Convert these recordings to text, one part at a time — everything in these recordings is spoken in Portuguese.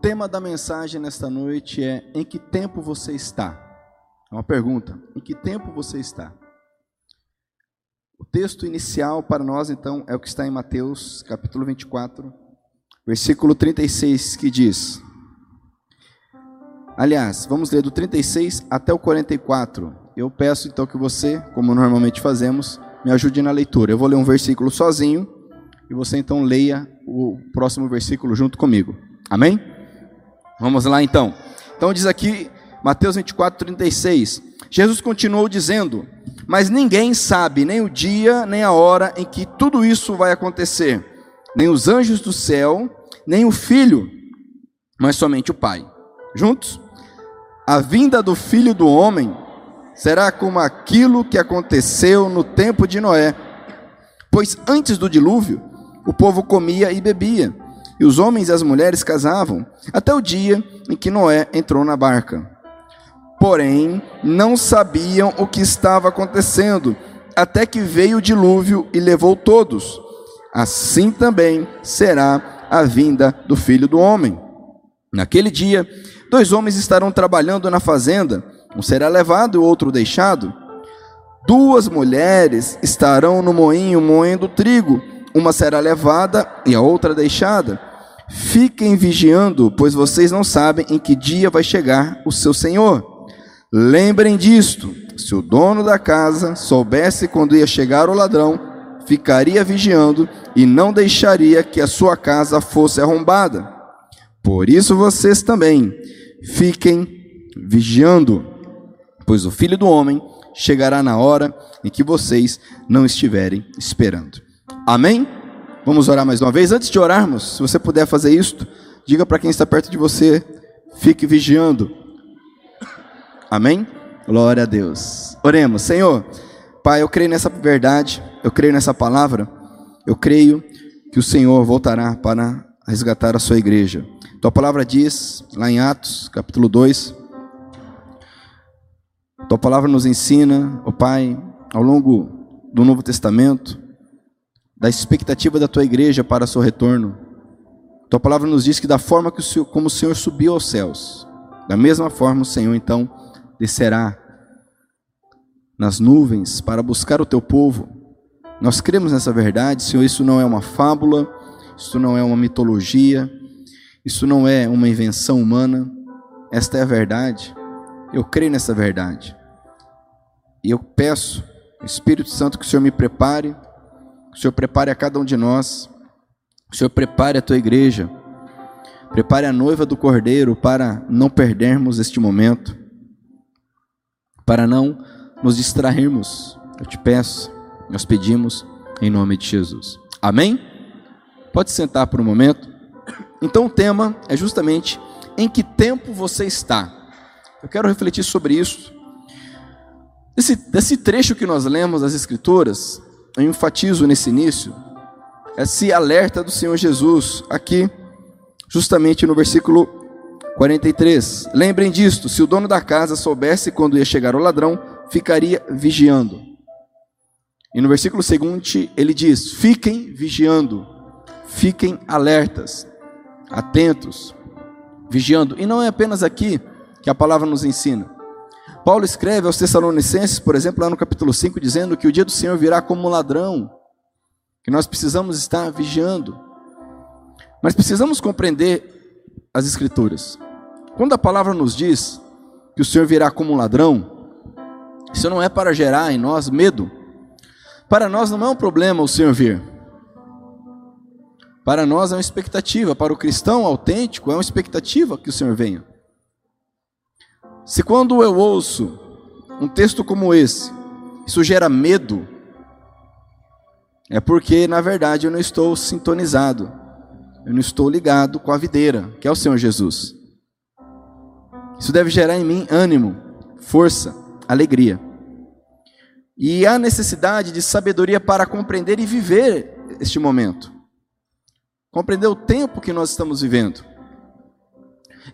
tema da mensagem nesta noite é: Em que tempo você está? É uma pergunta. Em que tempo você está? O texto inicial para nós, então, é o que está em Mateus, capítulo 24, versículo 36, que diz: Aliás, vamos ler do 36 até o 44. Eu peço então que você, como normalmente fazemos, me ajude na leitura. Eu vou ler um versículo sozinho e você então leia o próximo versículo junto comigo. Amém? Vamos lá então. Então diz aqui Mateus 24, 36. Jesus continuou dizendo: Mas ninguém sabe nem o dia, nem a hora em que tudo isso vai acontecer, nem os anjos do céu, nem o filho, mas somente o Pai. Juntos? A vinda do filho do homem será como aquilo que aconteceu no tempo de Noé. Pois antes do dilúvio, o povo comia e bebia, e os homens e as mulheres casavam, até o dia em que Noé entrou na barca. Porém, não sabiam o que estava acontecendo, até que veio o dilúvio e levou todos. Assim também será a vinda do filho do homem. Naquele dia, Dois homens estarão trabalhando na fazenda, um será levado e o outro deixado. Duas mulheres estarão no moinho moendo trigo, uma será levada e a outra deixada. Fiquem vigiando, pois vocês não sabem em que dia vai chegar o seu senhor. Lembrem disto: se o dono da casa soubesse quando ia chegar o ladrão, ficaria vigiando e não deixaria que a sua casa fosse arrombada. Por isso vocês também fiquem vigiando, pois o filho do homem chegará na hora em que vocês não estiverem esperando. Amém? Vamos orar mais uma vez. Antes de orarmos, se você puder fazer isto, diga para quem está perto de você, fique vigiando. Amém? Glória a Deus. Oremos, Senhor. Pai, eu creio nessa verdade, eu creio nessa palavra, eu creio que o Senhor voltará para resgatar a sua igreja. Tua palavra diz, lá em Atos, capítulo 2, tua palavra nos ensina, ó oh Pai, ao longo do Novo Testamento, da expectativa da tua igreja para o seu retorno. Tua palavra nos diz que da forma que o Senhor, como o Senhor subiu aos céus, da mesma forma o Senhor então descerá nas nuvens para buscar o teu povo. Nós cremos nessa verdade, Senhor, isso não é uma fábula, isso não é uma mitologia, isso não é uma invenção humana, esta é a verdade. Eu creio nessa verdade. E eu peço, Espírito Santo, que o Senhor me prepare, o Senhor prepare a cada um de nós, o Senhor prepare a tua igreja, prepare a noiva do Cordeiro para não perdermos este momento, para não nos distrairmos. Eu te peço, nós pedimos em nome de Jesus. Amém? Pode sentar por um momento. Então o tema é justamente em que tempo você está. Eu quero refletir sobre isso. Esse, desse trecho que nós lemos das Escrituras, eu enfatizo nesse início esse alerta do Senhor Jesus aqui, justamente no versículo 43. Lembrem disto: se o dono da casa soubesse quando ia chegar o ladrão, ficaria vigiando. E no versículo seguinte ele diz: fiquem vigiando, fiquem alertas atentos, vigiando. E não é apenas aqui que a palavra nos ensina. Paulo escreve aos Tessalonicenses, por exemplo, lá no capítulo 5, dizendo que o dia do Senhor virá como um ladrão, que nós precisamos estar vigiando. Mas precisamos compreender as Escrituras. Quando a palavra nos diz que o Senhor virá como um ladrão, isso não é para gerar em nós medo. Para nós não é um problema o Senhor vir. Para nós é uma expectativa, para o cristão autêntico é uma expectativa que o Senhor venha. Se quando eu ouço um texto como esse, isso gera medo, é porque na verdade eu não estou sintonizado, eu não estou ligado com a videira, que é o Senhor Jesus. Isso deve gerar em mim ânimo, força, alegria. E há necessidade de sabedoria para compreender e viver este momento compreender o tempo que nós estamos vivendo.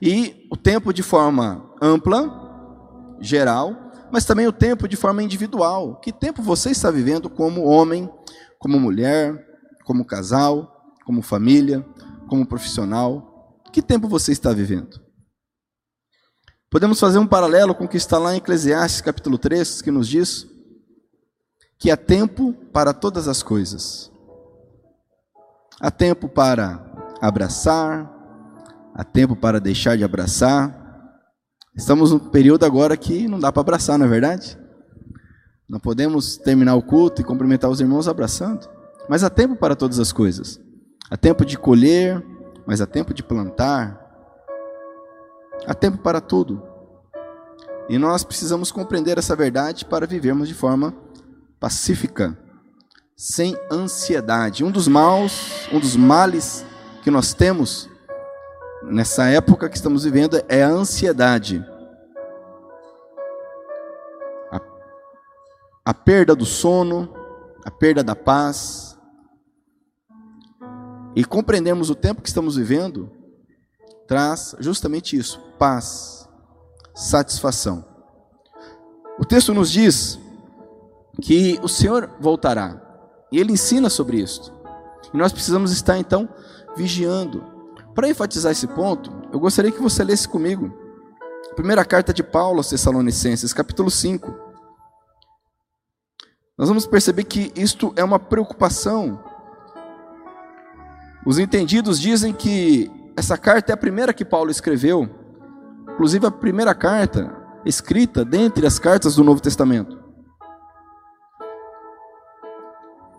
E o tempo de forma ampla, geral, mas também o tempo de forma individual. Que tempo você está vivendo como homem, como mulher, como casal, como família, como profissional? Que tempo você está vivendo? Podemos fazer um paralelo com o que está lá em Eclesiastes capítulo 3, que nos diz que há tempo para todas as coisas. Há tempo para abraçar, há tempo para deixar de abraçar. Estamos num período agora que não dá para abraçar, não é verdade? Não podemos terminar o culto e cumprimentar os irmãos abraçando. Mas há tempo para todas as coisas. Há tempo de colher, mas há tempo de plantar. Há tempo para tudo. E nós precisamos compreender essa verdade para vivermos de forma pacífica, sem ansiedade. Um dos maus, um dos males que nós temos nessa época que estamos vivendo é a ansiedade. A, a perda do sono, a perda da paz. E compreendemos o tempo que estamos vivendo traz justamente isso: paz, satisfação. O texto nos diz que o Senhor voltará, e ele ensina sobre isso. E nós precisamos estar então vigiando. Para enfatizar esse ponto, eu gostaria que você lesse comigo a primeira carta de Paulo aos Tessalonicenses, capítulo 5. Nós vamos perceber que isto é uma preocupação. Os entendidos dizem que essa carta é a primeira que Paulo escreveu, inclusive a primeira carta escrita dentre as cartas do Novo Testamento.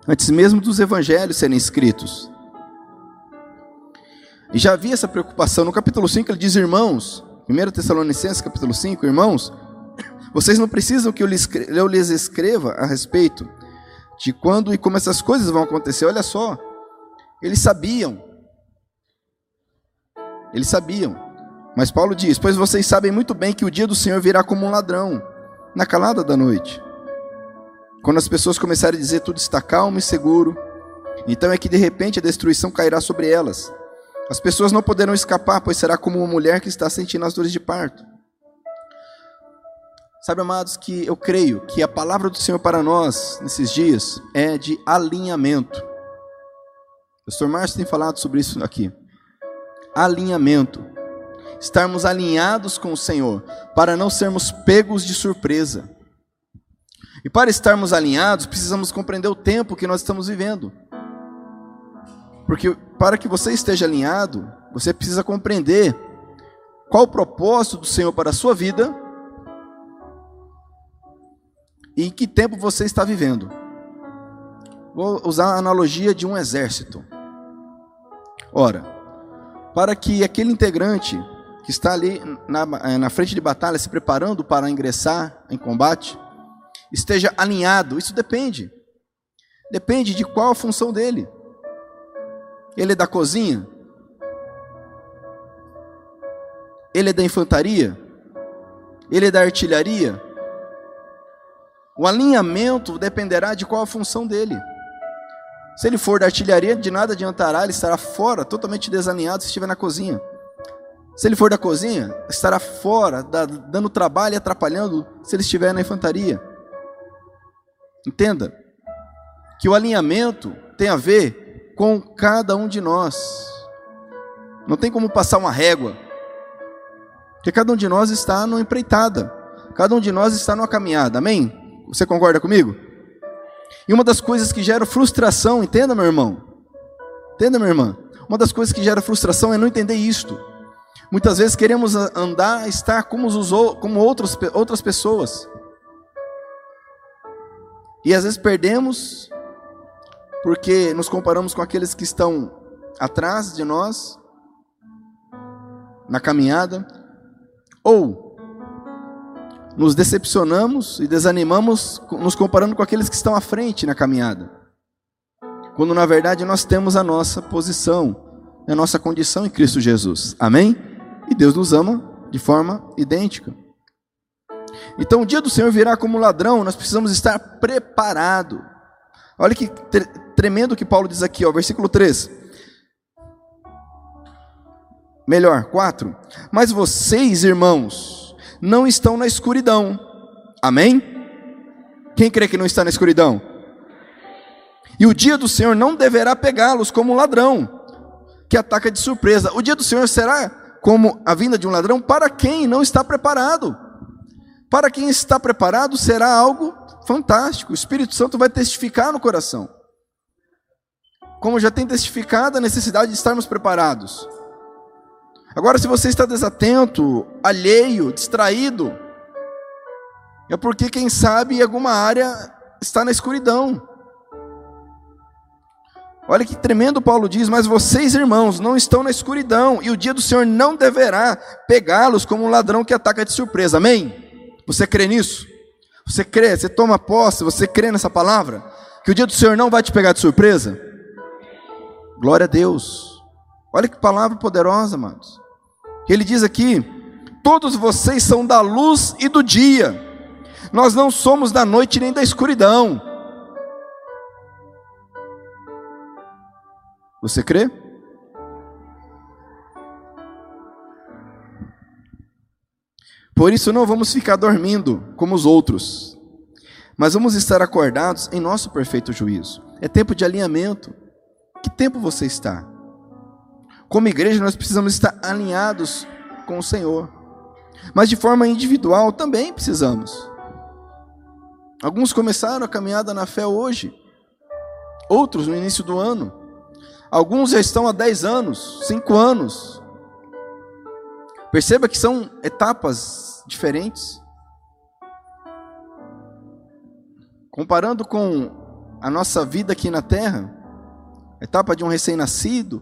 Antes mesmo dos evangelhos serem escritos. E já havia essa preocupação. No capítulo 5 ele diz: Irmãos, 1 Tessalonicenses capítulo 5, irmãos, vocês não precisam que eu lhes escreva a respeito de quando e como essas coisas vão acontecer. Olha só, eles sabiam. Eles sabiam. Mas Paulo diz: Pois vocês sabem muito bem que o dia do Senhor virá como um ladrão, na calada da noite. Quando as pessoas começarem a dizer tudo está calmo e seguro, então é que de repente a destruição cairá sobre elas as pessoas não poderão escapar, pois será como uma mulher que está sentindo as dores de parto. Sabe, amados, que eu creio que a palavra do Senhor para nós nesses dias é de alinhamento. O pastor Márcio tem falado sobre isso aqui. Alinhamento. Estarmos alinhados com o Senhor, para não sermos pegos de surpresa. E para estarmos alinhados, precisamos compreender o tempo que nós estamos vivendo. Porque para que você esteja alinhado, você precisa compreender qual o propósito do Senhor para a sua vida e em que tempo você está vivendo. Vou usar a analogia de um exército. Ora, para que aquele integrante que está ali na, eh, na frente de batalha, se preparando para ingressar em combate, esteja alinhado, isso depende. Depende de qual a função dele. Ele é da cozinha? Ele é da infantaria? Ele é da artilharia? O alinhamento dependerá de qual a função dele. Se ele for da artilharia, de nada adiantará, ele estará fora, totalmente desalinhado se estiver na cozinha. Se ele for da cozinha, estará fora, dando trabalho e atrapalhando se ele estiver na infantaria. Entenda que o alinhamento tem a ver com cada um de nós. Não tem como passar uma régua. Porque cada um de nós está numa empreitada. Cada um de nós está numa caminhada. Amém? Você concorda comigo? E uma das coisas que gera frustração, entenda, meu irmão. Entenda, minha irmã. Uma das coisas que gera frustração é não entender isto. Muitas vezes queremos andar, estar como, os, como outros, outras pessoas. E às vezes perdemos porque nos comparamos com aqueles que estão atrás de nós na caminhada, ou nos decepcionamos e desanimamos nos comparando com aqueles que estão à frente na caminhada, quando na verdade nós temos a nossa posição, a nossa condição em Cristo Jesus, amém? E Deus nos ama de forma idêntica. Então o dia do Senhor virá como ladrão, nós precisamos estar preparados. Olha que tremendo que Paulo diz aqui, ó, versículo 3. Melhor, 4. Mas vocês, irmãos, não estão na escuridão. Amém? Quem crê que não está na escuridão? E o dia do Senhor não deverá pegá-los como ladrão. que ataca de surpresa. O dia do Senhor será como a vinda de um ladrão para quem não está preparado. Para quem está preparado será algo fantástico. O Espírito Santo vai testificar no coração. Como já tem testificado a necessidade de estarmos preparados. Agora, se você está desatento, alheio, distraído, é porque, quem sabe, alguma área está na escuridão. Olha que tremendo Paulo diz: Mas vocês, irmãos, não estão na escuridão, e o dia do Senhor não deverá pegá-los como um ladrão que ataca de surpresa. Amém? Você crê nisso? Você crê, você toma posse, você crê nessa palavra? Que o dia do Senhor não vai te pegar de surpresa? Glória a Deus. Olha que palavra poderosa, amados. Ele diz aqui: Todos vocês são da luz e do dia, nós não somos da noite nem da escuridão. Você crê? Por isso não vamos ficar dormindo como os outros, mas vamos estar acordados em nosso perfeito juízo. É tempo de alinhamento. Que tempo você está? Como igreja, nós precisamos estar alinhados com o Senhor, mas de forma individual também precisamos. Alguns começaram a caminhada na fé hoje, outros no início do ano. Alguns já estão há 10 anos, 5 anos. Perceba que são etapas diferentes. Comparando com a nossa vida aqui na terra, etapa de um recém-nascido,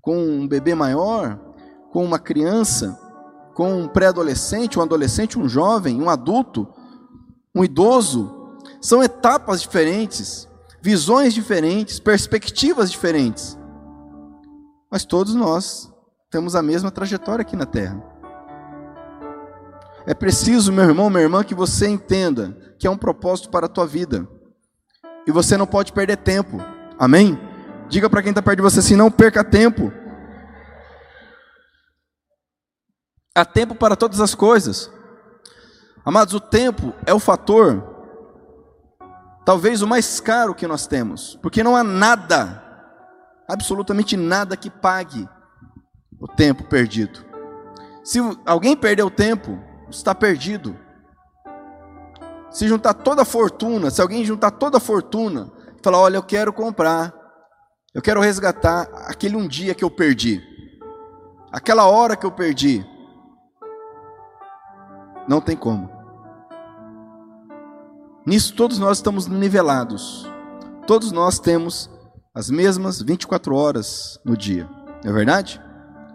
com um bebê maior, com uma criança, com um pré-adolescente, um adolescente, um jovem, um adulto, um idoso, são etapas diferentes, visões diferentes, perspectivas diferentes. Mas todos nós temos a mesma trajetória aqui na terra. É preciso, meu irmão, minha irmã, que você entenda que é um propósito para a tua vida. E você não pode perder tempo. Amém? Diga para quem está perto de você assim: não perca tempo. Há tempo para todas as coisas. Amados, o tempo é o fator, talvez o mais caro que nós temos, porque não há nada absolutamente nada que pague o tempo perdido. Se alguém perdeu o tempo, está perdido. Se juntar toda a fortuna, se alguém juntar toda a fortuna, falar: Olha, eu quero comprar, eu quero resgatar aquele um dia que eu perdi, aquela hora que eu perdi, não tem como. Nisso todos nós estamos nivelados, todos nós temos as mesmas 24 horas no dia. Não é verdade?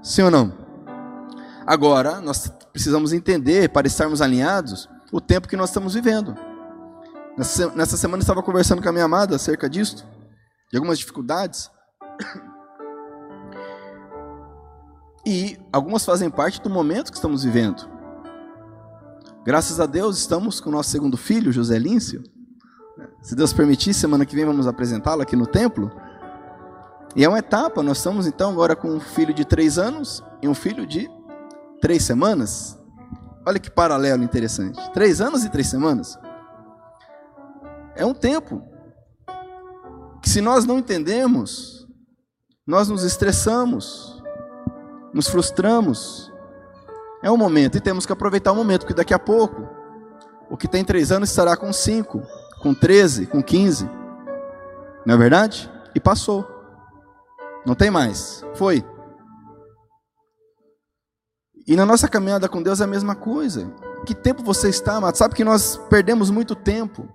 Sim ou não? Agora, nós precisamos entender, para estarmos alinhados, o tempo que nós estamos vivendo. Nessa semana eu estava conversando com a minha amada acerca disso, de algumas dificuldades. E algumas fazem parte do momento que estamos vivendo. Graças a Deus, estamos com o nosso segundo filho, José Líncio. Se Deus permitir, semana que vem vamos apresentá-lo aqui no templo. E é uma etapa, nós estamos então agora com um filho de três anos e um filho de três semanas. Olha que paralelo interessante. Três anos e três semanas. É um tempo se nós não entendemos, nós nos estressamos, nos frustramos. É um momento e temos que aproveitar o momento, porque daqui a pouco, o que tem três anos estará com cinco, com treze, com quinze. Não é verdade? E passou. Não tem mais. Foi. E na nossa caminhada com Deus é a mesma coisa. Que tempo você está, amado? Sabe que nós perdemos muito tempo.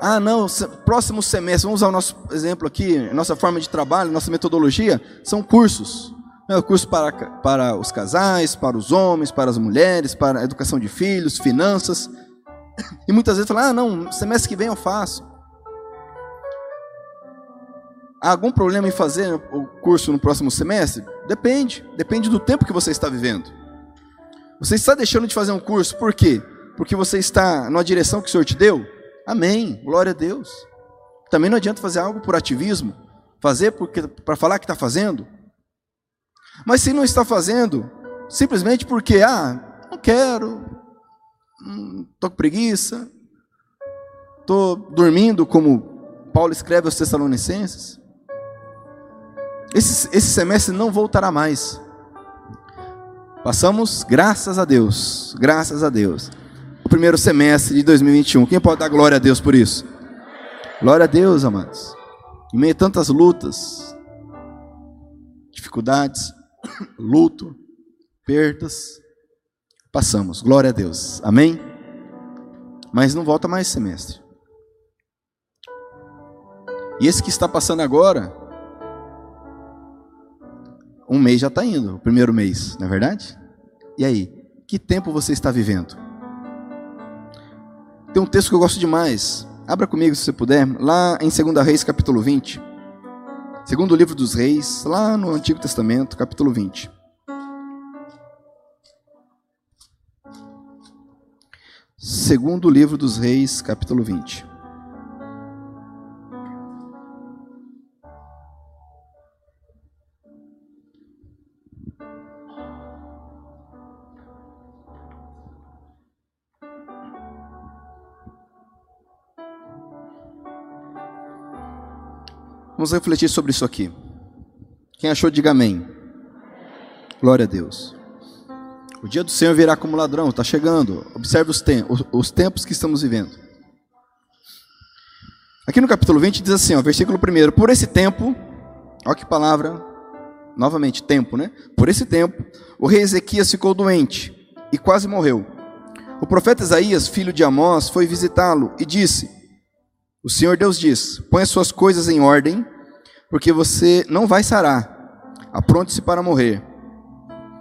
Ah, não, próximo semestre, vamos usar o nosso exemplo aqui, nossa forma de trabalho, nossa metodologia, são cursos. É, curso para, para os casais, para os homens, para as mulheres, para a educação de filhos, finanças. E muitas vezes fala, ah, não, semestre que vem eu faço. Há algum problema em fazer o curso no próximo semestre? Depende. Depende do tempo que você está vivendo. Você está deixando de fazer um curso por quê? Porque você está numa direção que o Senhor te deu? Amém. Glória a Deus. Também não adianta fazer algo por ativismo, fazer porque para falar que está fazendo. Mas se não está fazendo, simplesmente porque ah, não quero, estou hum, com preguiça, estou dormindo, como Paulo escreve aos Tessalonicenses. Esse, esse semestre não voltará mais. Passamos, graças a Deus, graças a Deus, o primeiro semestre de 2021. Quem pode dar glória a Deus por isso? Glória a Deus, amados. Em meio a tantas lutas, dificuldades, luto, perdas, passamos. Glória a Deus. Amém? Mas não volta mais semestre. E esse que está passando agora, um mês já está indo, o primeiro mês, não é verdade? E aí, que tempo você está vivendo? Tem um texto que eu gosto demais. Abra comigo se você puder, lá em 2 Reis, capítulo 20. Segundo livro dos Reis, lá no Antigo Testamento, capítulo 20. Segundo livro dos Reis, capítulo 20. Vamos refletir sobre isso aqui. Quem achou, diga amém. Glória a Deus. O dia do Senhor virá como ladrão, está chegando. Observe os, tempos, os tempos que estamos vivendo. Aqui no capítulo 20 diz assim, ó, versículo 1: Por esse tempo, olha que palavra, novamente, tempo, né? Por esse tempo, o rei Ezequias ficou doente e quase morreu. O profeta Isaías, filho de Amós, foi visitá-lo e disse: o Senhor Deus diz: põe as suas coisas em ordem, porque você não vai sarar. Apronte-se para morrer.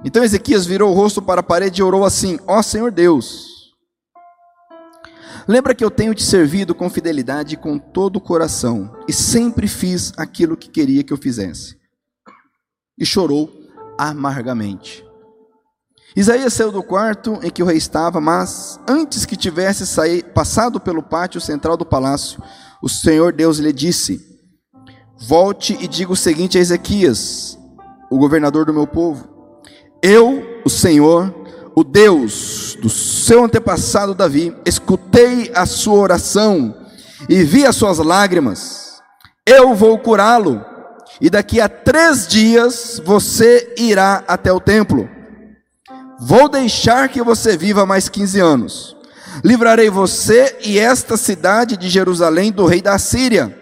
Então Ezequias virou o rosto para a parede e orou assim: Ó Senhor Deus, lembra que eu tenho te servido com fidelidade e com todo o coração, e sempre fiz aquilo que queria que eu fizesse. E chorou amargamente. Isaías saiu do quarto em que o rei estava, mas antes que tivesse sair, passado pelo pátio central do palácio, o Senhor Deus lhe disse: Volte e diga o seguinte a Ezequias, o governador do meu povo: Eu, o Senhor, o Deus do seu antepassado Davi, escutei a sua oração e vi as suas lágrimas. Eu vou curá-lo, e daqui a três dias você irá até o templo. Vou deixar que você viva mais 15 anos. Livrarei você e esta cidade de Jerusalém do rei da Síria.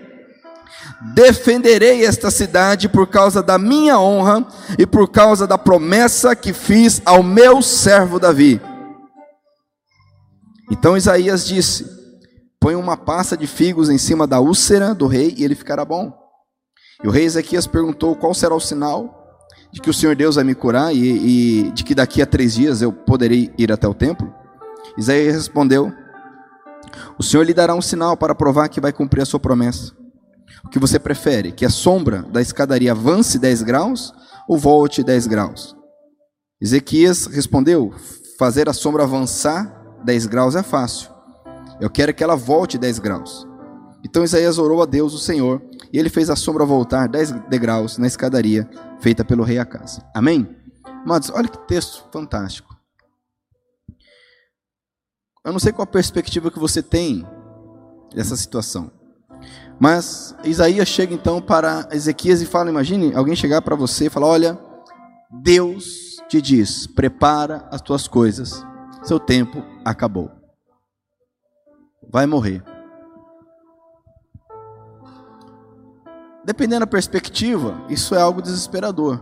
Defenderei esta cidade por causa da minha honra e por causa da promessa que fiz ao meu servo Davi. Então Isaías disse: Põe uma pasta de figos em cima da úlcera do rei e ele ficará bom. E o rei Ezequias perguntou: Qual será o sinal? De que o Senhor Deus vai me curar e, e de que daqui a três dias eu poderei ir até o templo? Isaías respondeu: O Senhor lhe dará um sinal para provar que vai cumprir a sua promessa. O que você prefere? Que a sombra da escadaria avance 10 graus ou volte 10 graus? Ezequias respondeu: Fazer a sombra avançar 10 graus é fácil. Eu quero que ela volte 10 graus. Então Isaías orou a Deus, o Senhor, e ele fez a sombra voltar 10 degraus na escadaria feita pelo rei Acas. Amém? Amados, olha que texto fantástico. Eu não sei qual a perspectiva que você tem dessa situação. Mas Isaías chega então para Ezequias e fala: imagine alguém chegar para você e falar: Olha, Deus te diz, prepara as tuas coisas, seu tempo acabou. Vai morrer. Dependendo da perspectiva, isso é algo desesperador.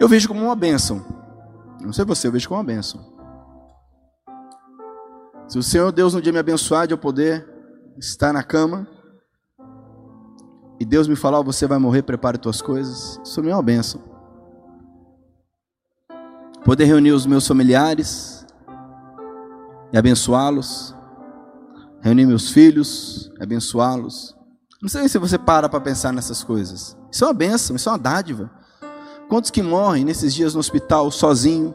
Eu vejo como uma bênção. Não sei você, eu vejo como uma bênção. Se o Senhor Deus um dia me abençoar de eu poder estar na cama e Deus me falar, você vai morrer, prepare tuas coisas, isso é uma bênção. Poder reunir os meus familiares e abençoá-los, reunir meus filhos, abençoá-los, não sei se você para para pensar nessas coisas. Isso é uma benção, isso é uma dádiva. Quantos que morrem nesses dias no hospital sozinho,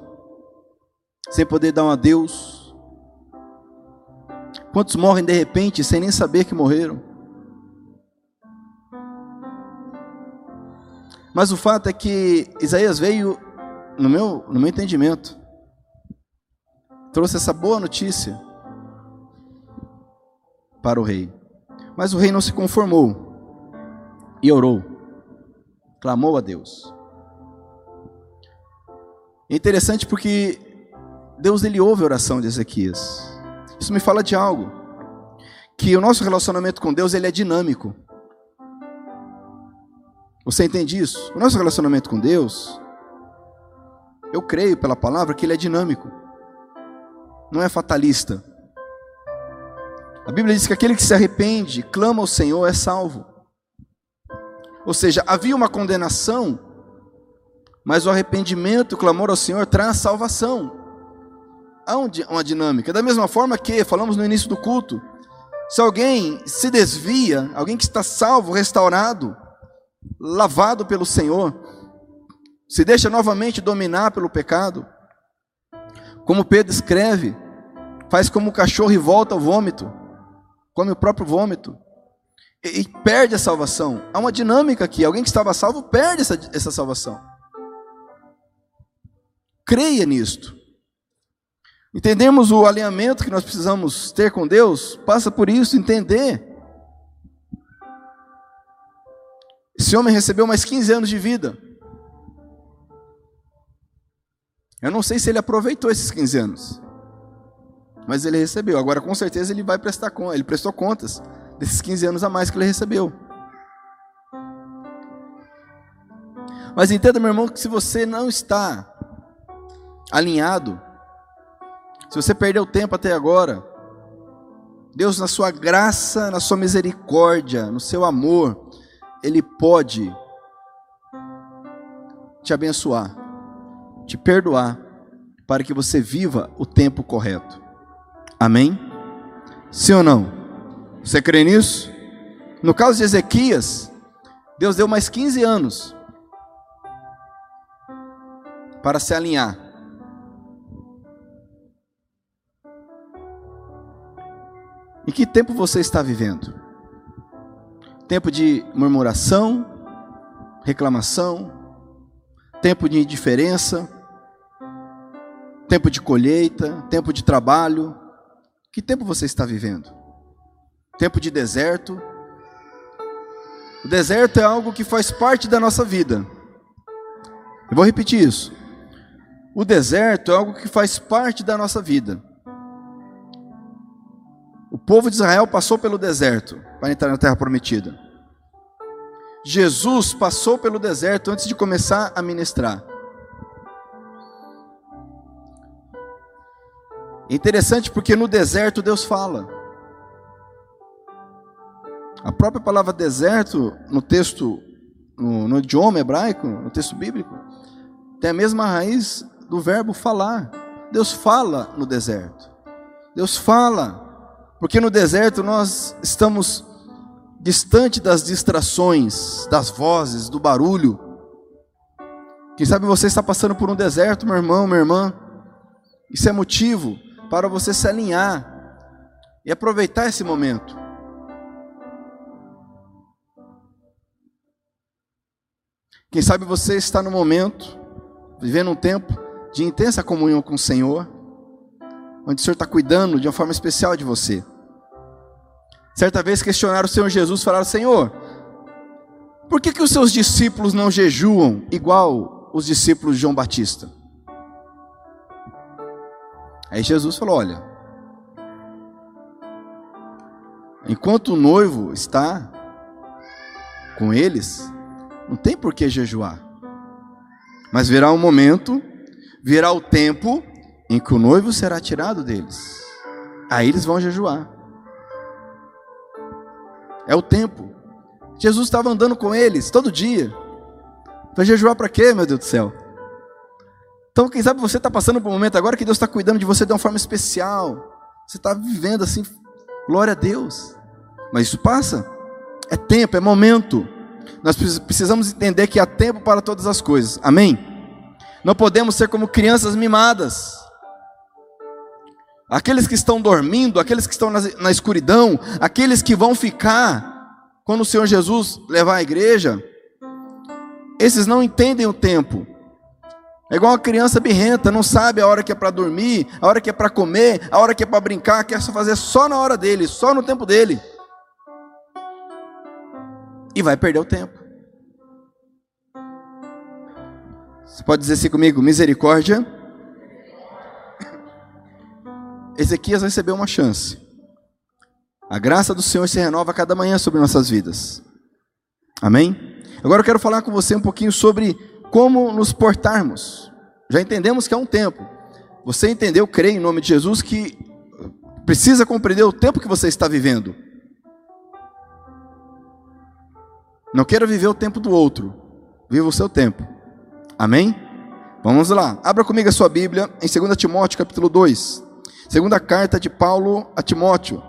sem poder dar um adeus? Quantos morrem de repente sem nem saber que morreram? Mas o fato é que Isaías veio, no meu, no meu entendimento, trouxe essa boa notícia para o rei. Mas o rei não se conformou e orou. Clamou a Deus. É interessante porque Deus ele ouve a oração de Ezequias. Isso me fala de algo, que o nosso relacionamento com Deus ele é dinâmico. Você entende isso? O nosso relacionamento com Deus, eu creio pela palavra que ele é dinâmico. Não é fatalista. A Bíblia diz que aquele que se arrepende, clama ao Senhor, é salvo. Ou seja, havia uma condenação, mas o arrependimento, o clamor ao Senhor traz salvação. Há uma dinâmica. Da mesma forma que falamos no início do culto, se alguém se desvia, alguém que está salvo, restaurado, lavado pelo Senhor, se deixa novamente dominar pelo pecado, como Pedro escreve, faz como o cachorro e volta ao vômito, come o próprio vômito, e, e perde a salvação. Há uma dinâmica aqui: alguém que estava salvo perde essa, essa salvação. Creia nisto. Entendemos o alinhamento que nós precisamos ter com Deus, passa por isso, entender. Esse homem recebeu mais 15 anos de vida. Eu não sei se ele aproveitou esses 15 anos. Mas ele recebeu. Agora, com certeza, ele vai prestar conta. Ele prestou contas desses 15 anos a mais que ele recebeu. Mas entenda, meu irmão, que se você não está alinhado, se você perdeu tempo até agora, Deus, na sua graça, na sua misericórdia, no seu amor, Ele pode te abençoar, te perdoar, para que você viva o tempo correto. Amém? Sim ou não? Você crê nisso? No caso de Ezequias, Deus deu mais 15 anos para se alinhar. Em que tempo você está vivendo? Tempo de murmuração, reclamação, tempo de indiferença, tempo de colheita, tempo de trabalho. Que tempo você está vivendo? Tempo de deserto. O deserto é algo que faz parte da nossa vida. Eu vou repetir isso. O deserto é algo que faz parte da nossa vida. O povo de Israel passou pelo deserto para entrar na terra prometida. Jesus passou pelo deserto antes de começar a ministrar. Interessante porque no deserto Deus fala. A própria palavra deserto, no texto, no, no idioma hebraico, no texto bíblico, tem a mesma raiz do verbo falar. Deus fala no deserto. Deus fala porque no deserto nós estamos distante das distrações, das vozes, do barulho. Quem sabe você está passando por um deserto, meu irmão, minha irmã. Isso é motivo para você se alinhar e aproveitar esse momento. Quem sabe você está no momento, vivendo um tempo de intensa comunhão com o Senhor onde o Senhor está cuidando de uma forma especial de você. Certa vez questionaram o Senhor Jesus, falaram: Senhor, por que, que os seus discípulos não jejuam igual os discípulos de João Batista? Aí Jesus falou: Olha, enquanto o noivo está com eles, não tem por que jejuar. Mas virá um momento, virá o tempo em que o noivo será tirado deles. Aí eles vão jejuar. É o tempo. Jesus estava andando com eles todo dia. Vai jejuar para quê, meu Deus do céu? Então, quem sabe você está passando por um momento agora que Deus está cuidando de você de uma forma especial. Você está vivendo assim, glória a Deus. Mas isso passa. É tempo, é momento. Nós precisamos entender que há tempo para todas as coisas. Amém? Não podemos ser como crianças mimadas. Aqueles que estão dormindo, aqueles que estão na, escuridão, aqueles que vão ficar quando o Senhor Jesus levar a igreja, esses não entendem o tempo. É igual uma criança birrenta, não sabe a hora que é para dormir, a hora que é para comer, a hora que é para brincar, quer fazer só na hora dele, só no tempo dele. E vai perder o tempo. Você pode dizer assim comigo: misericórdia. Ezequias recebeu uma chance. A graça do Senhor se renova a cada manhã sobre nossas vidas. Amém? Agora eu quero falar com você um pouquinho sobre como nos portarmos. Já entendemos que é um tempo. Você entendeu, creio em nome de Jesus, que precisa compreender o tempo que você está vivendo. Não queira viver o tempo do outro. Viva o seu tempo. Amém? Vamos lá. Abra comigo a sua Bíblia em 2 Timóteo, capítulo 2. Segunda carta de Paulo a Timóteo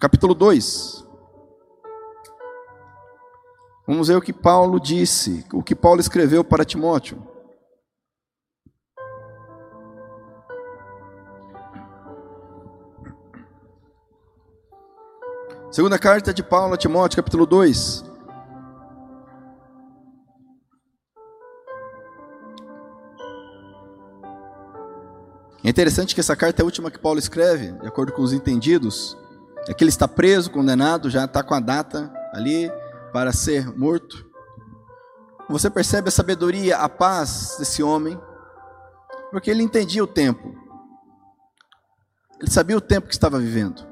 capítulo 2. Vamos ver o que Paulo disse, o que Paulo escreveu para Timóteo. Segunda carta de Paulo a Timóteo, capítulo 2. É interessante que essa carta é a última que Paulo escreve, de acordo com os entendidos. É que ele está preso, condenado, já está com a data ali para ser morto. Você percebe a sabedoria, a paz desse homem, porque ele entendia o tempo. Ele sabia o tempo que estava vivendo.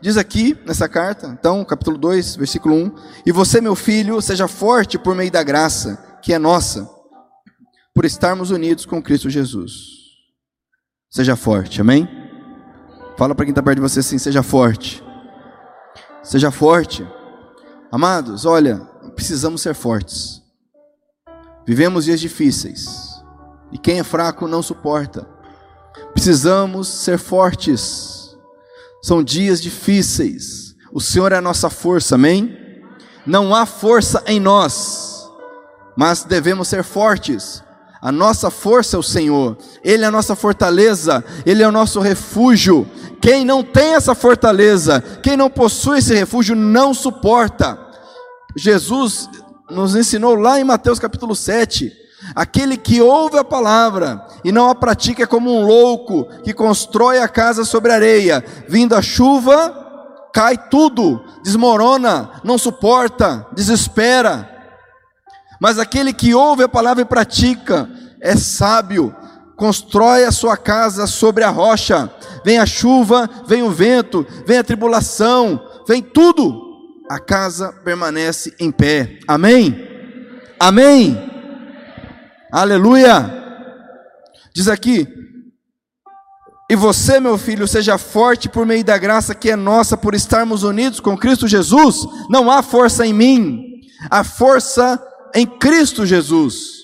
Diz aqui nessa carta, então, capítulo 2, versículo 1: E você, meu filho, seja forte por meio da graça que é nossa, por estarmos unidos com Cristo Jesus. Seja forte, amém? Fala para quem está perto de você assim: seja forte. Seja forte. Amados, olha, precisamos ser fortes. Vivemos dias difíceis. E quem é fraco não suporta. Precisamos ser fortes. São dias difíceis. O Senhor é a nossa força, amém? Não há força em nós, mas devemos ser fortes. A nossa força é o Senhor, Ele é a nossa fortaleza, Ele é o nosso refúgio. Quem não tem essa fortaleza, quem não possui esse refúgio, não suporta. Jesus nos ensinou lá em Mateus capítulo 7: aquele que ouve a palavra e não a pratica é como um louco que constrói a casa sobre areia, vindo a chuva, cai tudo, desmorona, não suporta, desespera. Mas aquele que ouve a palavra e pratica é sábio, constrói a sua casa sobre a rocha. Vem a chuva, vem o vento, vem a tribulação, vem tudo. A casa permanece em pé. Amém? Amém? Aleluia! Diz aqui: E você, meu filho, seja forte por meio da graça que é nossa por estarmos unidos com Cristo Jesus. Não há força em mim, há força em Cristo Jesus.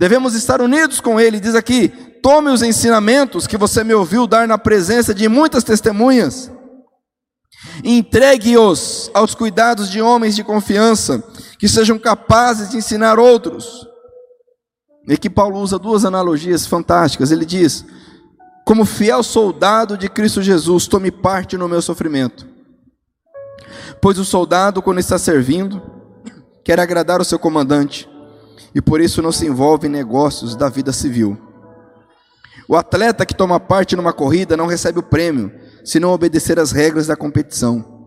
Devemos estar unidos com Ele. Diz aqui: tome os ensinamentos que você me ouviu dar na presença de muitas testemunhas, entregue-os aos cuidados de homens de confiança, que sejam capazes de ensinar outros. E aqui Paulo usa duas analogias fantásticas. Ele diz: como fiel soldado de Cristo Jesus, tome parte no meu sofrimento. Pois o soldado, quando está servindo, quer agradar o seu comandante e por isso não se envolve em negócios da vida civil. O atleta que toma parte numa corrida não recebe o prêmio se não obedecer às regras da competição.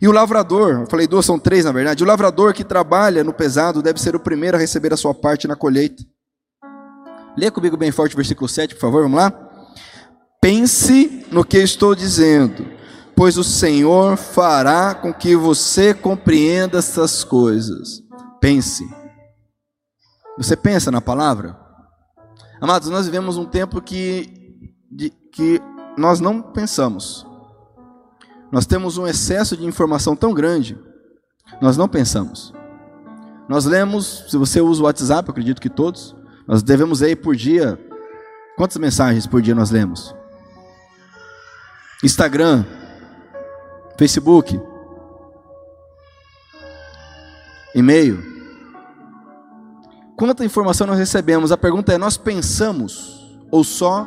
E o lavrador, eu falei duas, são três na verdade. O lavrador que trabalha no pesado deve ser o primeiro a receber a sua parte na colheita. Leia comigo bem forte o versículo 7, por favor, vamos lá? Pense no que estou dizendo pois o Senhor fará com que você compreenda essas coisas. Pense. Você pensa na palavra? Amados, nós vivemos um tempo que, de, que nós não pensamos. Nós temos um excesso de informação tão grande, nós não pensamos. Nós lemos, se você usa o WhatsApp, acredito que todos, nós devemos ler por dia. Quantas mensagens por dia nós lemos? Instagram, Facebook, e-mail. Quanta informação nós recebemos? A pergunta é: nós pensamos ou só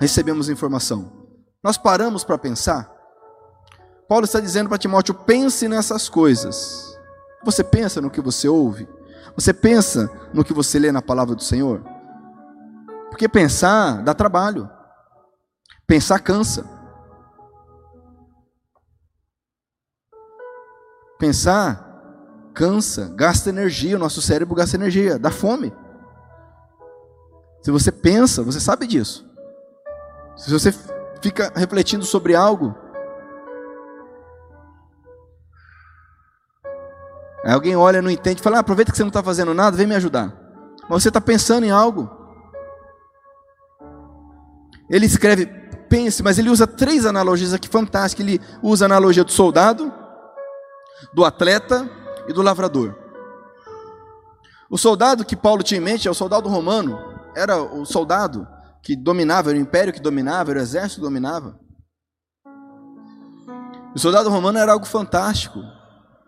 recebemos informação? Nós paramos para pensar? Paulo está dizendo para Timóteo: pense nessas coisas. Você pensa no que você ouve? Você pensa no que você lê na palavra do Senhor? Porque pensar dá trabalho. Pensar cansa. Pensar cansa, gasta energia, o nosso cérebro gasta energia, dá fome. Se você pensa, você sabe disso. Se você fica refletindo sobre algo, aí alguém olha, não entende, fala: ah, aproveita que você não está fazendo nada, vem me ajudar. Mas você está pensando em algo. Ele escreve, pense, mas ele usa três analogias aqui fantásticas. Ele usa a analogia do soldado, do atleta e do lavrador. O soldado que Paulo tinha em mente é o soldado romano, era o soldado que dominava, era o império que dominava, era o exército que dominava. O soldado romano era algo fantástico.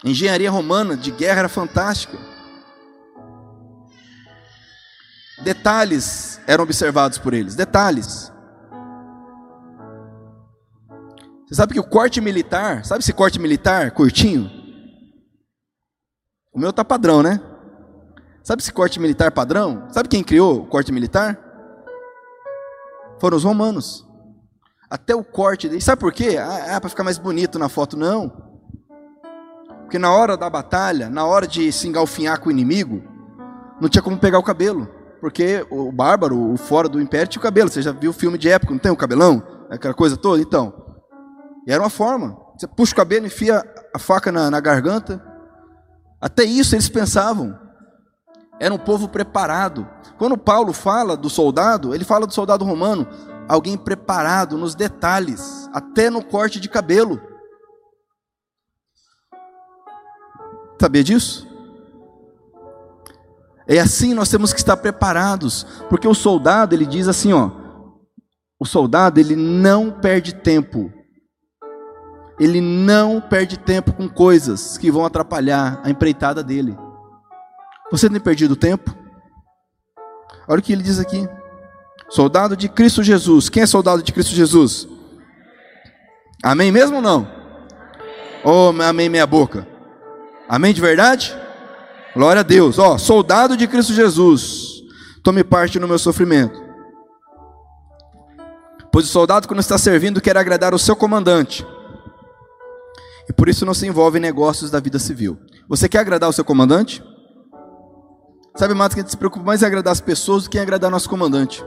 Engenharia romana de guerra era fantástica. Detalhes eram observados por eles, detalhes. Você sabe que o corte militar, sabe esse corte militar curtinho? O meu tá padrão, né? Sabe esse corte militar padrão? Sabe quem criou o corte militar? Foram os romanos. Até o corte dele. Sabe por quê? Ah, é para ficar mais bonito na foto. Não. Porque na hora da batalha, na hora de se engalfinhar com o inimigo, não tinha como pegar o cabelo. Porque o bárbaro, o fora do império, tinha o cabelo. Você já viu o filme de época, não tem o cabelão? Aquela coisa toda? Então, e era uma forma. Você puxa o cabelo, enfia a faca na, na garganta. Até isso eles pensavam. Era um povo preparado. Quando Paulo fala do soldado, ele fala do soldado romano, alguém preparado nos detalhes, até no corte de cabelo. Sabia disso? É assim nós temos que estar preparados, porque o soldado, ele diz assim, ó, o soldado ele não perde tempo ele não perde tempo com coisas que vão atrapalhar a empreitada dele. Você tem perdido tempo? Olha o que ele diz aqui. Soldado de Cristo Jesus. Quem é soldado de Cristo Jesus? Amém mesmo ou não? Oh, amém meia boca. Amém de verdade? Glória a Deus. Ó, oh, soldado de Cristo Jesus. Tome parte no meu sofrimento. Pois o soldado, quando está servindo, quer agradar o seu comandante. E por isso não se envolve em negócios da vida civil. Você quer agradar o seu comandante? Sabe, mais que a gente se preocupa mais em agradar as pessoas do que em agradar nosso comandante.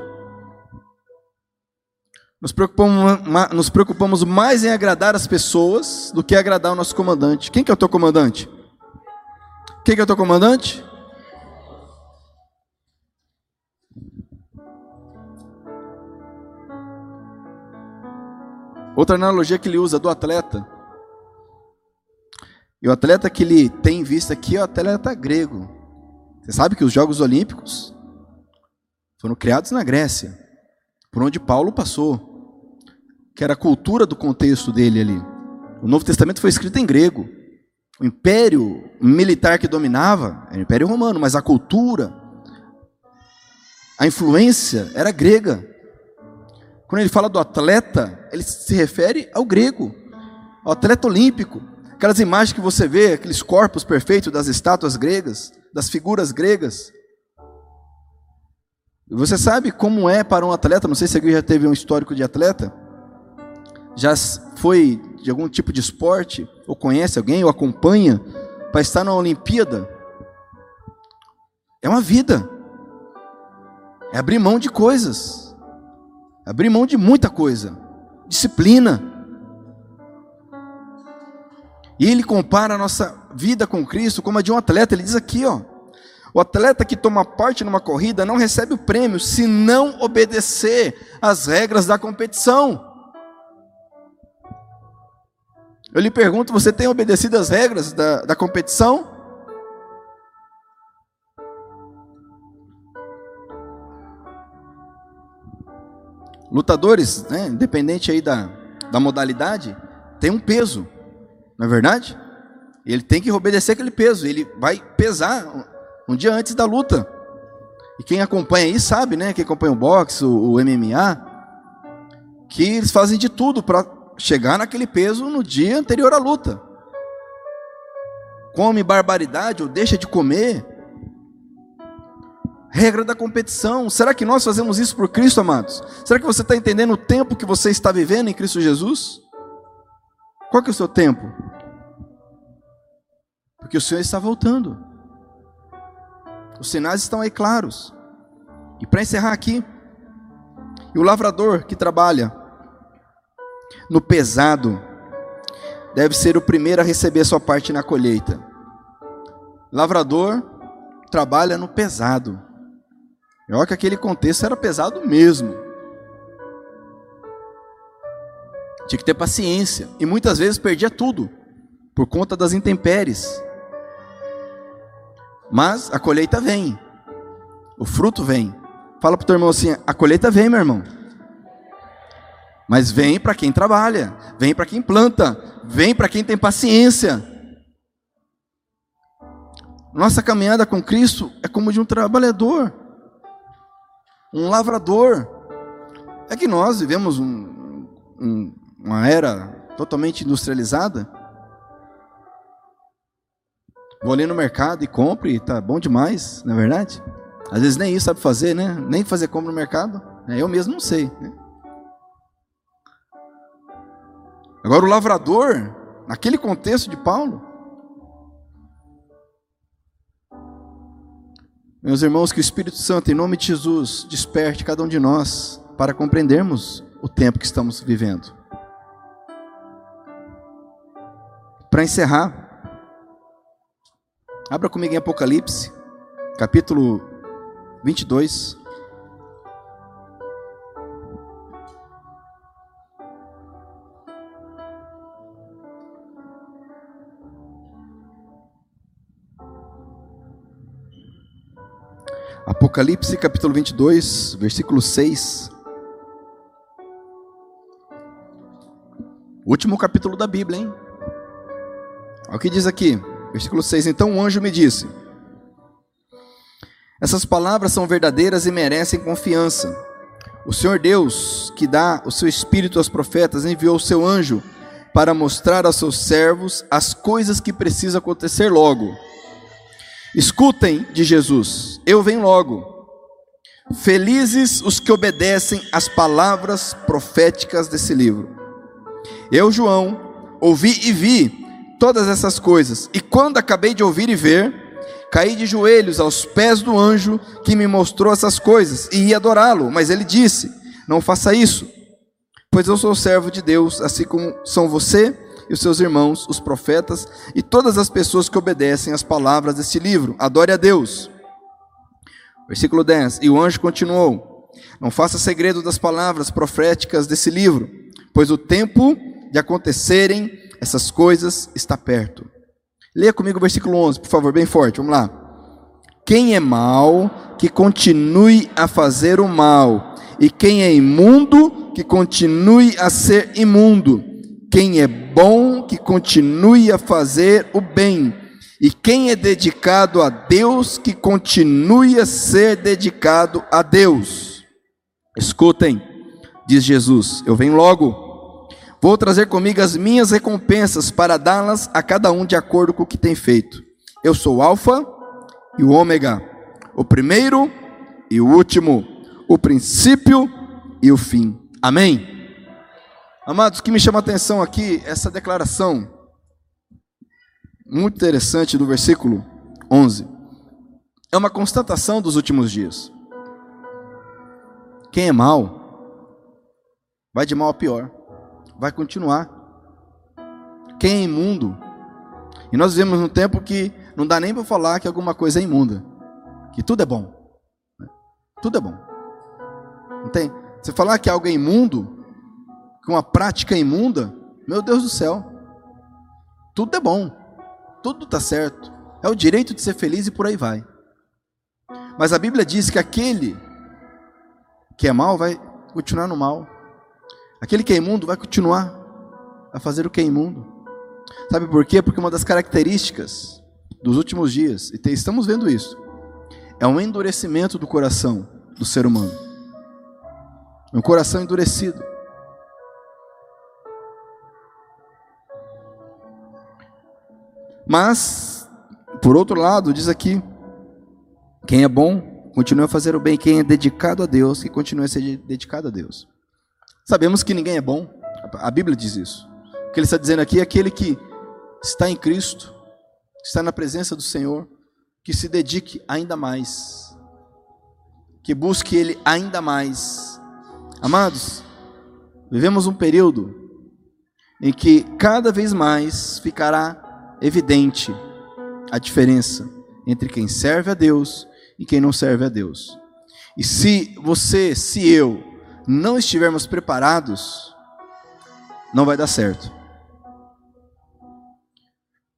Nos preocupamos, nos preocupamos mais em agradar as pessoas do que agradar o nosso comandante. Quem que é o teu comandante? Quem que é o teu comandante? Outra analogia que ele usa do atleta e o atleta que ele tem em vista aqui é o atleta grego. Você sabe que os Jogos Olímpicos foram criados na Grécia, por onde Paulo passou, que era a cultura do contexto dele ali. O Novo Testamento foi escrito em grego. O império militar que dominava era o Império Romano, mas a cultura, a influência era grega. Quando ele fala do atleta, ele se refere ao grego, ao atleta olímpico. Aquelas imagens que você vê, aqueles corpos perfeitos das estátuas gregas, das figuras gregas. Você sabe como é para um atleta, não sei se alguém já teve um histórico de atleta, já foi de algum tipo de esporte, ou conhece alguém, ou acompanha, para estar na Olimpíada. É uma vida. É abrir mão de coisas. É abrir mão de muita coisa. Disciplina. E ele compara a nossa vida com Cristo como a de um atleta. Ele diz aqui, ó, o atleta que toma parte numa corrida não recebe o prêmio se não obedecer às regras da competição. Eu lhe pergunto: você tem obedecido às regras da, da competição? Lutadores, né, independente aí da, da modalidade, tem um peso. Não é verdade? Ele tem que obedecer aquele peso, ele vai pesar um dia antes da luta. E quem acompanha aí sabe, né? Quem acompanha o boxe, o, o MMA, que eles fazem de tudo para chegar naquele peso no dia anterior à luta. Come barbaridade ou deixa de comer. Regra da competição. Será que nós fazemos isso por Cristo, amados? Será que você está entendendo o tempo que você está vivendo em Cristo Jesus? Qual que é o seu tempo? Porque o Senhor está voltando. Os sinais estão aí claros. E para encerrar aqui, e o lavrador que trabalha no pesado deve ser o primeiro a receber sua parte na colheita. Lavrador trabalha no pesado. Olha que aquele contexto era pesado mesmo. Tinha que ter paciência. E muitas vezes perdia tudo por conta das intempéries. Mas a colheita vem. O fruto vem. Fala para o teu irmão assim: a colheita vem, meu irmão. Mas vem para quem trabalha, vem para quem planta, vem para quem tem paciência. Nossa caminhada com Cristo é como de um trabalhador, um lavrador. É que nós vivemos um, um, uma era totalmente industrializada. Vou ali no mercado e compre, tá bom demais, não é verdade? Às vezes nem isso sabe fazer, né? Nem fazer compra no mercado. Né? Eu mesmo não sei. Né? Agora o lavrador, naquele contexto de Paulo, meus irmãos, que o Espírito Santo, em nome de Jesus, desperte cada um de nós para compreendermos o tempo que estamos vivendo. Para encerrar, Abra comigo em Apocalipse, capítulo 22. Apocalipse capítulo 22, versículo 6. Último capítulo da Bíblia, hein? Olha o que diz aqui. Versículo 6: Então o anjo me disse: Essas palavras são verdadeiras e merecem confiança. O Senhor Deus, que dá o seu espírito aos profetas, enviou o seu anjo para mostrar aos seus servos as coisas que precisam acontecer logo. Escutem de Jesus: Eu venho logo. Felizes os que obedecem às palavras proféticas desse livro. Eu, João, ouvi e vi todas essas coisas. E quando acabei de ouvir e ver, caí de joelhos aos pés do anjo que me mostrou essas coisas e ia adorá-lo. Mas ele disse: Não faça isso, pois eu sou servo de Deus, assim como são você e os seus irmãos, os profetas e todas as pessoas que obedecem às palavras desse livro. Adore a Deus. Versículo 10: E o anjo continuou: Não faça segredo das palavras proféticas desse livro, pois o tempo de acontecerem essas coisas está perto. Leia comigo o versículo 11, por favor, bem forte. Vamos lá. Quem é mal, que continue a fazer o mal, e quem é imundo, que continue a ser imundo. Quem é bom, que continue a fazer o bem. E quem é dedicado a Deus, que continue a ser dedicado a Deus. Escutem, diz Jesus: Eu venho logo. Vou trazer comigo as minhas recompensas para dá-las a cada um de acordo com o que tem feito. Eu sou o Alfa e o Ômega, o primeiro e o último, o princípio e o fim. Amém? Amados, o que me chama a atenção aqui, essa declaração, muito interessante do versículo 11, é uma constatação dos últimos dias. Quem é mal, vai de mal a pior vai continuar. Quem é imundo? E nós vivemos num tempo que não dá nem para falar que alguma coisa é imunda, que tudo é bom. Né? Tudo é bom. Não tem? Você falar que algo é imundo, que uma prática é imunda, meu Deus do céu. Tudo é bom. Tudo está certo. É o direito de ser feliz e por aí vai. Mas a Bíblia diz que aquele que é mal vai continuar no mal. Aquele que é imundo vai continuar a fazer o que é imundo. Sabe por quê? Porque uma das características dos últimos dias, e estamos vendo isso, é um endurecimento do coração do ser humano. Um coração endurecido. Mas, por outro lado, diz aqui: quem é bom, continua a fazer o bem. Quem é dedicado a Deus, que continue a ser dedicado a Deus. Sabemos que ninguém é bom, a Bíblia diz isso. O que ele está dizendo aqui é aquele que está em Cristo, está na presença do Senhor, que se dedique ainda mais, que busque Ele ainda mais. Amados, vivemos um período em que cada vez mais ficará evidente a diferença entre quem serve a Deus e quem não serve a Deus. E se você, se eu, não estivermos preparados, não vai dar certo.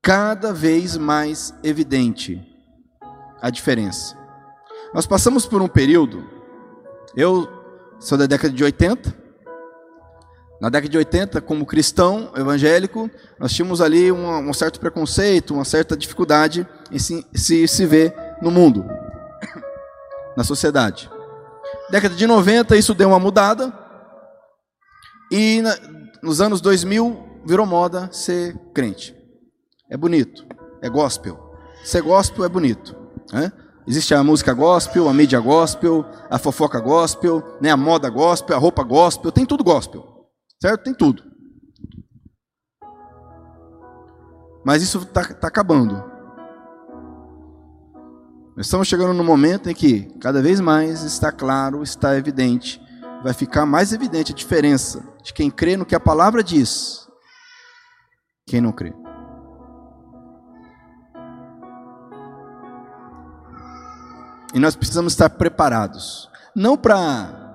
Cada vez mais evidente a diferença. Nós passamos por um período, eu sou da década de 80, na década de 80, como cristão evangélico, nós tínhamos ali um, um certo preconceito, uma certa dificuldade em se, se, se ver no mundo, na sociedade. Década de 90, isso deu uma mudada, e na, nos anos 2000 virou moda ser crente. É bonito, é gospel. Ser gospel é bonito. Né? Existe a música gospel, a mídia gospel, a fofoca gospel, né? a moda gospel, a roupa gospel, tem tudo gospel. Certo? Tem tudo. Mas isso está tá acabando. Nós estamos chegando no momento em que cada vez mais está claro, está evidente, vai ficar mais evidente a diferença de quem crê no que a palavra diz, quem não crê. E nós precisamos estar preparados, não para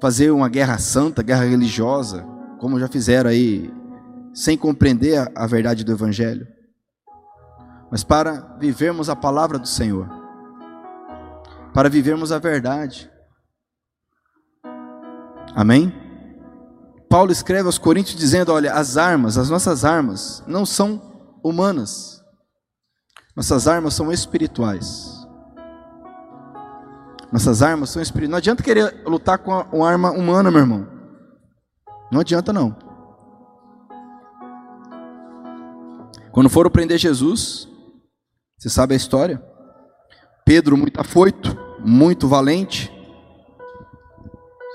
fazer uma guerra santa, guerra religiosa, como já fizeram aí, sem compreender a, a verdade do Evangelho, mas para vivermos a palavra do Senhor, para vivermos a verdade. Amém? Paulo escreve aos Coríntios dizendo: Olha, as armas, as nossas armas, não são humanas, nossas armas são espirituais. Nossas armas são espirituais. Não adianta querer lutar com uma arma humana, meu irmão. Não adianta não. Quando foram prender Jesus, você sabe a história? Pedro, muito afoito, muito valente,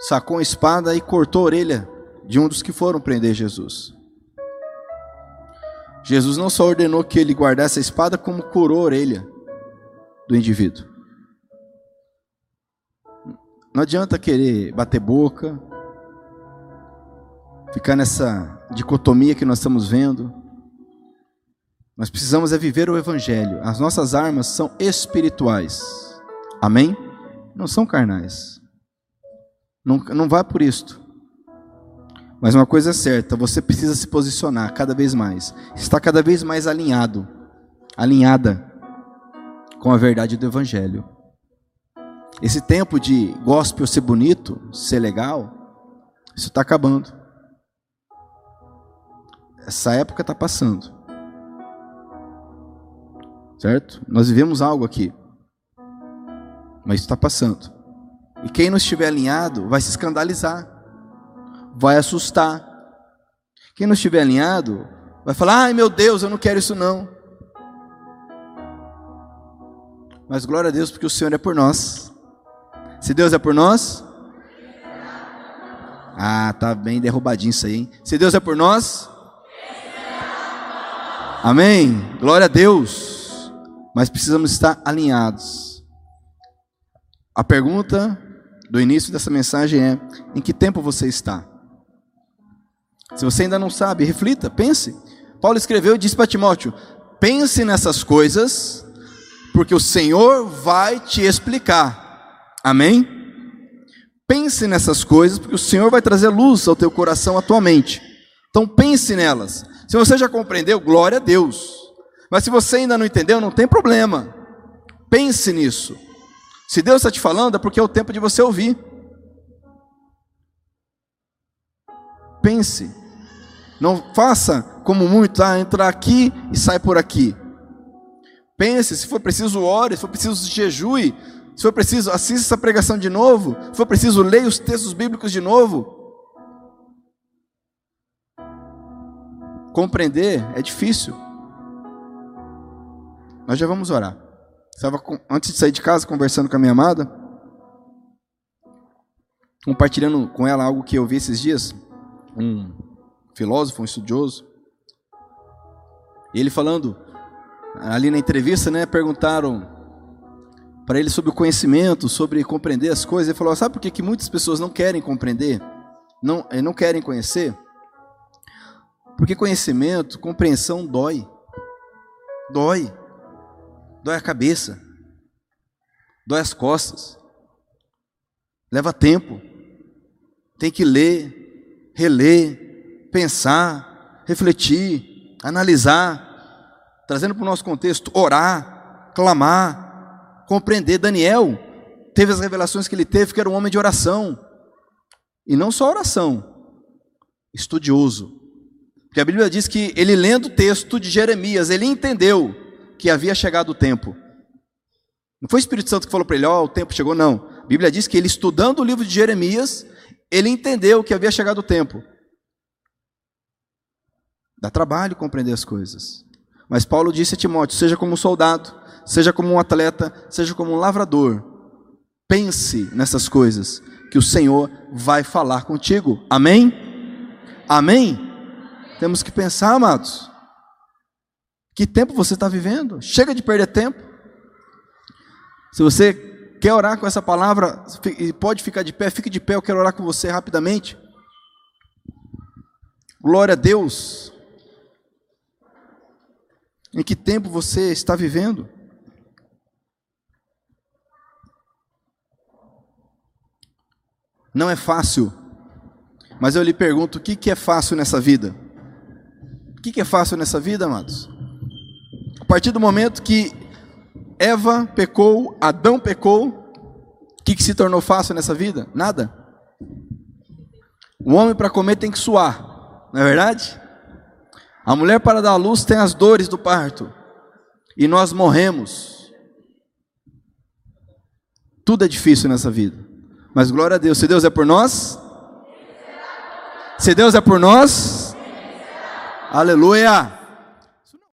sacou a espada e cortou a orelha de um dos que foram prender Jesus. Jesus não só ordenou que ele guardasse a espada, como curou a orelha do indivíduo. Não adianta querer bater boca, ficar nessa dicotomia que nós estamos vendo. Nós precisamos é viver o Evangelho. As nossas armas são espirituais. Amém? Não são carnais. Não, não vá por isto. Mas uma coisa é certa, você precisa se posicionar cada vez mais. Está cada vez mais alinhado, alinhada com a verdade do Evangelho. Esse tempo de gospel ser bonito, ser legal, isso está acabando. Essa época está passando. Certo? Nós vivemos algo aqui. Mas está passando. E quem não estiver alinhado vai se escandalizar. Vai assustar. Quem não estiver alinhado vai falar: ai meu Deus, eu não quero isso não. Mas glória a Deus, porque o Senhor é por nós. Se Deus é por nós? Ah, tá bem derrubadinho isso aí, hein? Se Deus é por nós? Amém. Glória a Deus. Mas precisamos estar alinhados. A pergunta do início dessa mensagem é: em que tempo você está? Se você ainda não sabe, reflita, pense. Paulo escreveu e disse para Timóteo: pense nessas coisas, porque o Senhor vai te explicar. Amém? Pense nessas coisas, porque o Senhor vai trazer luz ao teu coração atualmente. Então pense nelas. Se você já compreendeu, glória a Deus. Mas se você ainda não entendeu, não tem problema. Pense nisso. Se Deus está te falando, é porque é o tempo de você ouvir. Pense. Não faça como muito, ah, entrar aqui e sai por aqui. Pense, se for preciso, ore, se for preciso, jejue, se for preciso, assista essa pregação de novo. Se for preciso, leia os textos bíblicos de novo. Compreender é difícil. Nós já vamos orar. Estava antes de sair de casa conversando com a minha amada, compartilhando com ela algo que eu vi esses dias, um filósofo, um estudioso, ele falando ali na entrevista, né, perguntaram para ele sobre o conhecimento, sobre compreender as coisas. Ele falou: sabe por que, que muitas pessoas não querem compreender, não, eh, não querem conhecer? Porque conhecimento, compreensão dói, dói, dói a cabeça, dói as costas, leva tempo, tem que ler, reler, pensar, refletir, analisar trazendo para o nosso contexto, orar, clamar, compreender. Daniel teve as revelações que ele teve, que era um homem de oração. E não só oração, estudioso. Porque a Bíblia diz que ele lendo o texto de Jeremias, ele entendeu que havia chegado o tempo. Não foi o Espírito Santo que falou para ele, ó, oh, o tempo chegou, não. A Bíblia diz que ele estudando o livro de Jeremias, ele entendeu que havia chegado o tempo. Dá trabalho compreender as coisas. Mas Paulo disse a Timóteo: seja como um soldado, seja como um atleta, seja como um lavrador. Pense nessas coisas, que o Senhor vai falar contigo. Amém? Amém? Temos que pensar, amados. Que tempo você está vivendo? Chega de perder tempo. Se você quer orar com essa palavra, pode ficar de pé, fique de pé, eu quero orar com você rapidamente. Glória a Deus. Em que tempo você está vivendo? Não é fácil, mas eu lhe pergunto: o que, é fácil nessa vida? O que, é fácil nessa vida, amados? Partir do momento que Eva pecou, Adão pecou, o que, que se tornou fácil nessa vida? Nada. O homem para comer tem que suar, não é verdade? A mulher para dar à luz tem as dores do parto. E nós morremos. Tudo é difícil nessa vida. Mas glória a Deus. Se Deus é por nós. Se Deus é por nós. Aleluia.